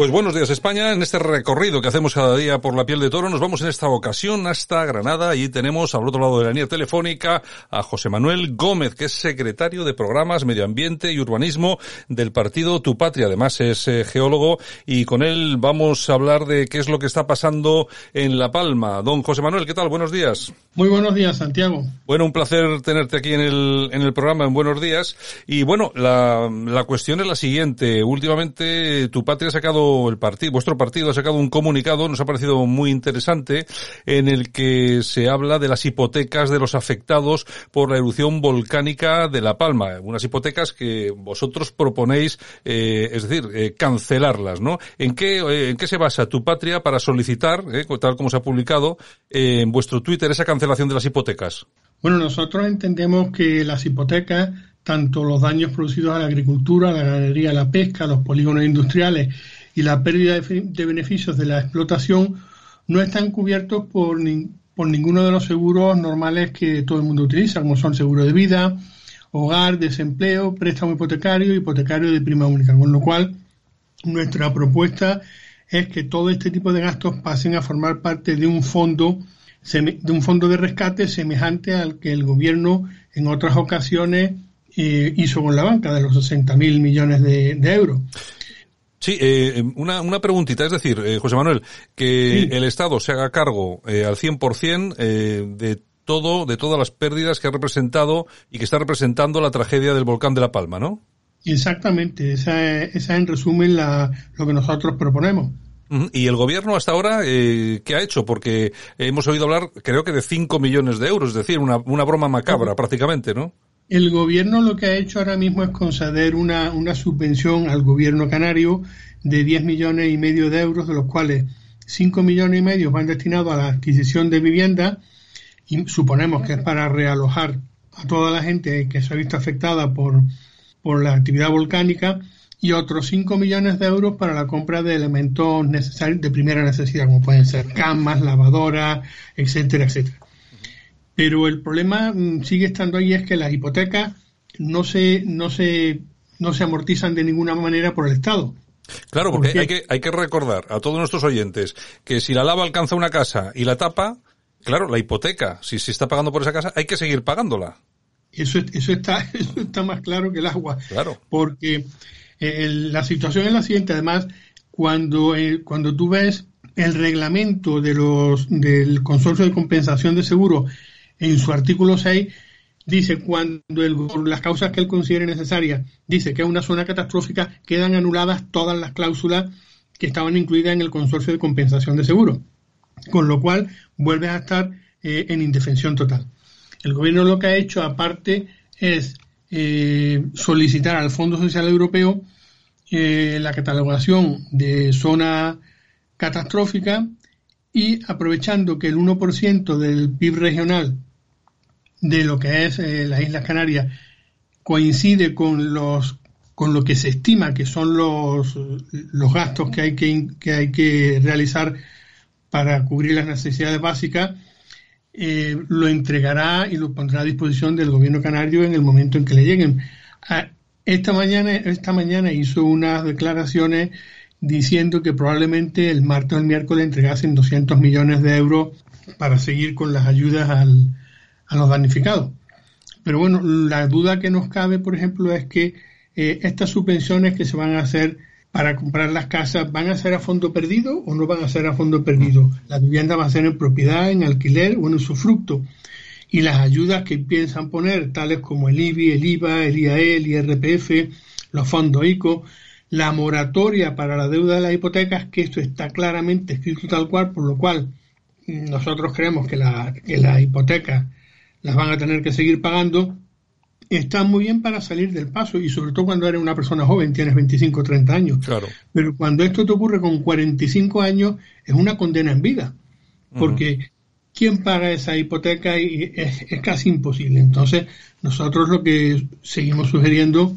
Pues buenos días España. En este recorrido que hacemos cada día por la piel de toro, nos vamos en esta ocasión hasta Granada. y tenemos al otro lado de la línea telefónica a José Manuel Gómez, que es secretario de Programas, Medio Ambiente y Urbanismo del partido Tu Patria. Además es eh, geólogo y con él vamos a hablar de qué es lo que está pasando en La Palma. Don José Manuel, ¿qué tal? Buenos días. Muy buenos días, Santiago. Bueno, un placer tenerte aquí en el, en el programa en Buenos Días. Y bueno, la, la cuestión es la siguiente. Últimamente Tu Patria ha sacado vuestro partido ha sacado un comunicado, nos ha parecido muy interesante, en el que se habla de las hipotecas de los afectados por la erupción volcánica de La Palma. Unas hipotecas que vosotros proponéis, eh, es decir, eh, cancelarlas, ¿no? ¿En qué, eh, ¿En qué se basa tu patria para solicitar, tal como se ha publicado en vuestro Twitter, esa cancelación de las hipotecas? Bueno, nosotros entendemos que las hipotecas tanto los daños producidos a la agricultura, a la ganadería, a la pesca, a los polígonos industriales y la pérdida de, beneficios de la explotación no están cubiertos por, por ninguno de los seguros normales que todo el mundo utiliza, como son seguro de vida, hogar, desempleo, préstamo hipotecario, hipotecario de prima única. Con lo cual, nuestra propuesta es que todo este tipo de gastos pasen a formar parte de un fondo de un fondo de rescate semejante al que el gobierno en otras ocasiones eh, hizo con la banca de los 60.000 millones de euros. Sí, eh, una, una preguntita, es decir, eh, José Manuel, que el Estado se haga cargo eh, al 100% eh, de todo, de todas las pérdidas que ha representado y que está representando la tragedia del volcán de La Palma, ¿no? Exactamente, esa es, esa en resumen la, lo que nosotros proponemos. ¿Y el gobierno hasta ahora eh, qué ha hecho? Porque hemos oído hablar, creo que de 5 millones de euros, es decir, una, una broma macabra prácticamente, ¿no? El gobierno lo que ha hecho ahora mismo es conceder una, una subvención al gobierno canario de 10 millones y medio de euros, de los cuales 5 millones y medio van destinados a la adquisición de vivienda y suponemos que es para realojar a toda la gente que se ha visto afectada por, por la actividad volcánica y otros 5 millones de euros para la compra de elementos necesarios de primera necesidad, como pueden ser camas, lavadoras, etcétera, etcétera. Pero el problema mm, sigue estando ahí es que las hipotecas no se, no se, no se amortizan de ninguna manera por el Estado. Claro, porque hay que, hay que recordar a todos nuestros oyentes que si la lava alcanza una casa y la tapa, claro, la hipoteca, si se está pagando por esa casa, hay que seguir pagándola. Eso, eso, está, eso está más claro que el agua. Claro. Porque eh, la situación es la siguiente, además, cuando, eh, cuando tú ves el reglamento de los, del consorcio de compensación de seguro en su artículo 6 dice cuando las causas que él considere necesarias dice que es una zona catastrófica quedan anuladas todas las cláusulas que estaban incluidas en el consorcio de compensación de seguro con lo cual vuelves a estar eh, en indefensión total. El gobierno lo que ha hecho aparte es eh, solicitar al Fondo Social Europeo eh, la catalogación de zona catastrófica y aprovechando que el 1% del PIB regional de lo que es eh, las Islas Canarias coincide con los con lo que se estima que son los, los gastos que hay que, que hay que realizar para cubrir las necesidades básicas, eh, lo entregará y lo pondrá a disposición del gobierno canario en el momento en que le lleguen. esta mañana, esta mañana hizo unas declaraciones diciendo que probablemente el martes o el miércoles entregasen 200 millones de euros para seguir con las ayudas al, a los damnificados. Pero bueno, la duda que nos cabe, por ejemplo, es que eh, estas subvenciones que se van a hacer para comprar las casas, ¿van a ser a fondo perdido o no van a ser a fondo perdido? La vivienda va a ser en propiedad, en alquiler o en usufructo. Y las ayudas que piensan poner, tales como el IBI, el IVA, el IAE, el IRPF, los fondos ICO, la moratoria para la deuda de las hipotecas, que esto está claramente escrito tal cual, por lo cual nosotros creemos que la, que la hipoteca las van a tener que seguir pagando, están muy bien para salir del paso y sobre todo cuando eres una persona joven, tienes 25 o 30 años. Claro. Pero cuando esto te ocurre con 45 años, es una condena en vida. Porque ¿quién paga esa hipoteca? Y es, es, casi imposible. Entonces, nosotros lo que seguimos sugiriendo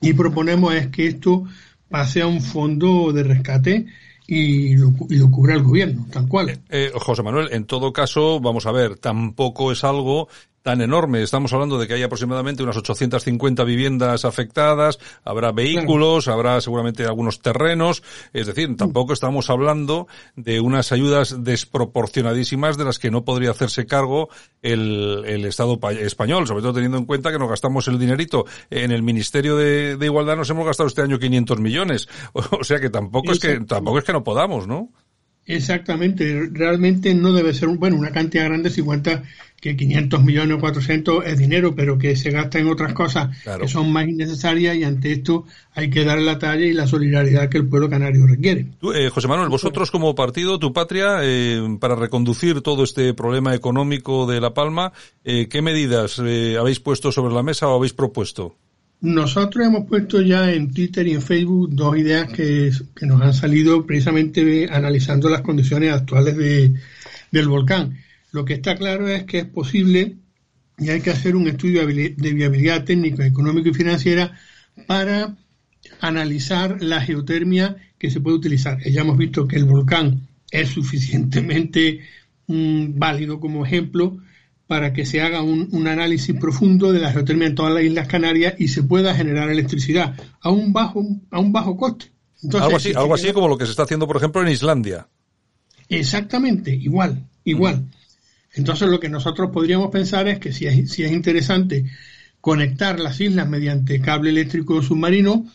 y proponemos es que esto pase a un fondo de rescate y lo, y lo cubra el gobierno, tal cual. Eh, eh, José Manuel, en todo caso, vamos a ver, tampoco es algo tan enorme. Estamos hablando de que hay aproximadamente unas 850 viviendas afectadas, habrá vehículos, habrá seguramente algunos terrenos, es decir, tampoco estamos hablando de unas ayudas desproporcionadísimas de las que no podría hacerse cargo el, el Estado español, sobre todo teniendo en cuenta que nos gastamos el dinerito en el Ministerio de, de Igualdad, nos hemos gastado este año 500 millones. O sea que tampoco es que, tampoco es que no podamos, ¿no? Exactamente, realmente no debe ser, bueno, una cantidad grande si cuenta que 500 millones o 400 es dinero, pero que se gasta en otras cosas que son más innecesarias y ante esto hay que dar la talla y la solidaridad que el pueblo canario requiere. Eh, José Manuel, vosotros como partido, tu patria, eh, para reconducir todo este problema económico de La Palma, eh, ¿qué medidas habéis puesto sobre la mesa o habéis propuesto? Nosotros hemos puesto ya en Twitter y en Facebook dos ideas que, nos han salido precisamente analizando las condiciones actuales de, del volcán. Lo que está claro es que es posible y hay que hacer un estudio de viabilidad técnica, económica y financiera para analizar la geotermia que se puede utilizar. Ya hemos visto que el volcán es suficientemente mm, válido como ejemplo para que se haga un, análisis profundo de la geotermia en todas las Islas Canarias y se pueda generar electricidad a un bajo, a un bajo coste. algo así, algo así como lo que se está haciendo, por ejemplo, en Islandia. Exactamente, igual, igual. Entonces lo que nosotros podríamos pensar es que si es, si es interesante conectar las islas mediante cable eléctrico submarino,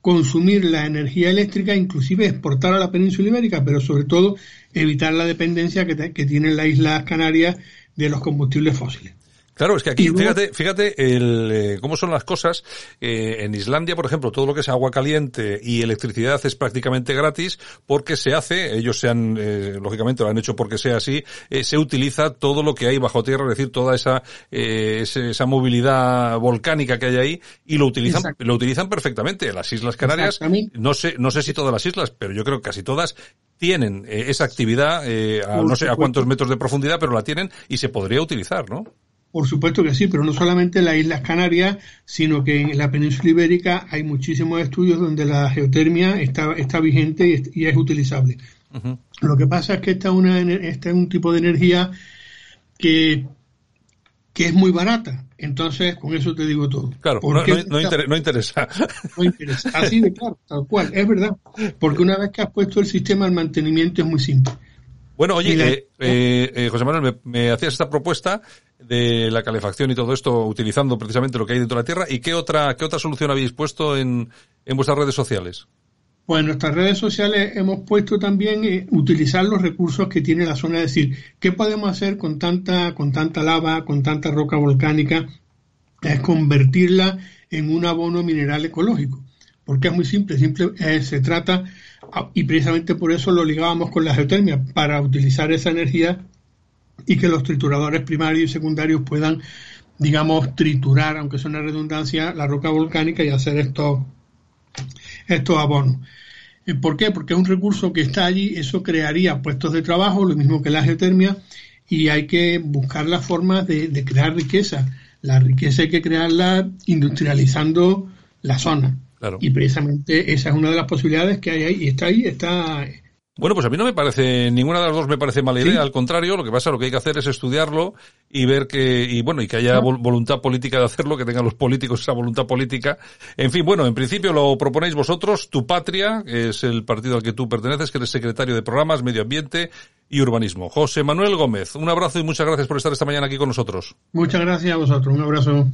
consumir la energía eléctrica, inclusive exportar a la península ibérica, pero sobre todo evitar la dependencia que, que tienen las Islas Canarias de los combustibles fósiles. Claro, es que aquí, fíjate, fíjate el, eh, cómo son las cosas. Eh, en Islandia, por ejemplo, todo lo que es agua caliente y electricidad es prácticamente gratis porque se hace, ellos se han, eh, lógicamente lo han hecho porque sea así, se utiliza todo lo que hay bajo tierra, es decir, toda esa, esa movilidad volcánica que hay ahí y lo utilizan, lo utilizan perfectamente. Las Islas Canarias, no sé, no sé si todas las islas, pero yo creo que casi todas tienen esa actividad, a no sé a cuántos metros de profundidad, pero la tienen y se podría utilizar, ¿no? Por supuesto que sí, pero no solamente en las Islas Canarias, sino que en la península ibérica hay muchísimos estudios donde la geotermia está, está vigente y es, utilizable. Lo que pasa es que esta, una, esta es un tipo de energía que, que es muy barata. Entonces, con eso te digo todo. Claro, no, no, interesa. No interesa. Así de claro, tal cual, es verdad. Porque una vez que has puesto el sistema, el mantenimiento es muy simple. Bueno, oye, eh, eh, eh, José Manuel, me, hacías esta propuesta de la calefacción y todo esto utilizando precisamente lo que hay dentro de la Tierra. ¿Y qué otra, qué otra solución habéis puesto en, en vuestras redes sociales? Pues en nuestras redes sociales hemos puesto también utilizar los recursos que tiene la zona, es decir, ¿qué podemos hacer con tanta, con tanta lava, con tanta roca volcánica? Es convertirla en un abono mineral ecológico. Porque es muy simple, simple se trata Ah, y precisamente por eso lo ligábamos con la geotermia, para utilizar esa energía y que los trituradores primarios y secundarios puedan, digamos, triturar, aunque sea una redundancia, la roca volcánica y hacer estos, estos abonos. Eh, ¿Por qué? Porque es un recurso que está allí, eso crearía puestos de trabajo, lo mismo que la geotermia, y hay que buscar la forma de, de crear riqueza. La riqueza hay que crearla industrializando la zona. Y precisamente esa es una de las posibilidades que hay ahí. Y está ahí, está. Bueno, pues a mí no me parece, ninguna de las dos me parece mala idea, al contrario, lo que pasa, lo que hay que hacer es estudiarlo y ver que, y bueno, y que haya voluntad política de hacerlo, que tengan los políticos esa voluntad política. En fin, bueno, en principio lo proponéis vosotros, Tu Patria, que es el partido al que tú perteneces, que eres secretario de Programas, Medio Ambiente y Urbanismo. José Manuel Gómez, un abrazo y muchas gracias por estar esta mañana aquí con nosotros. Muchas gracias a vosotros, un abrazo.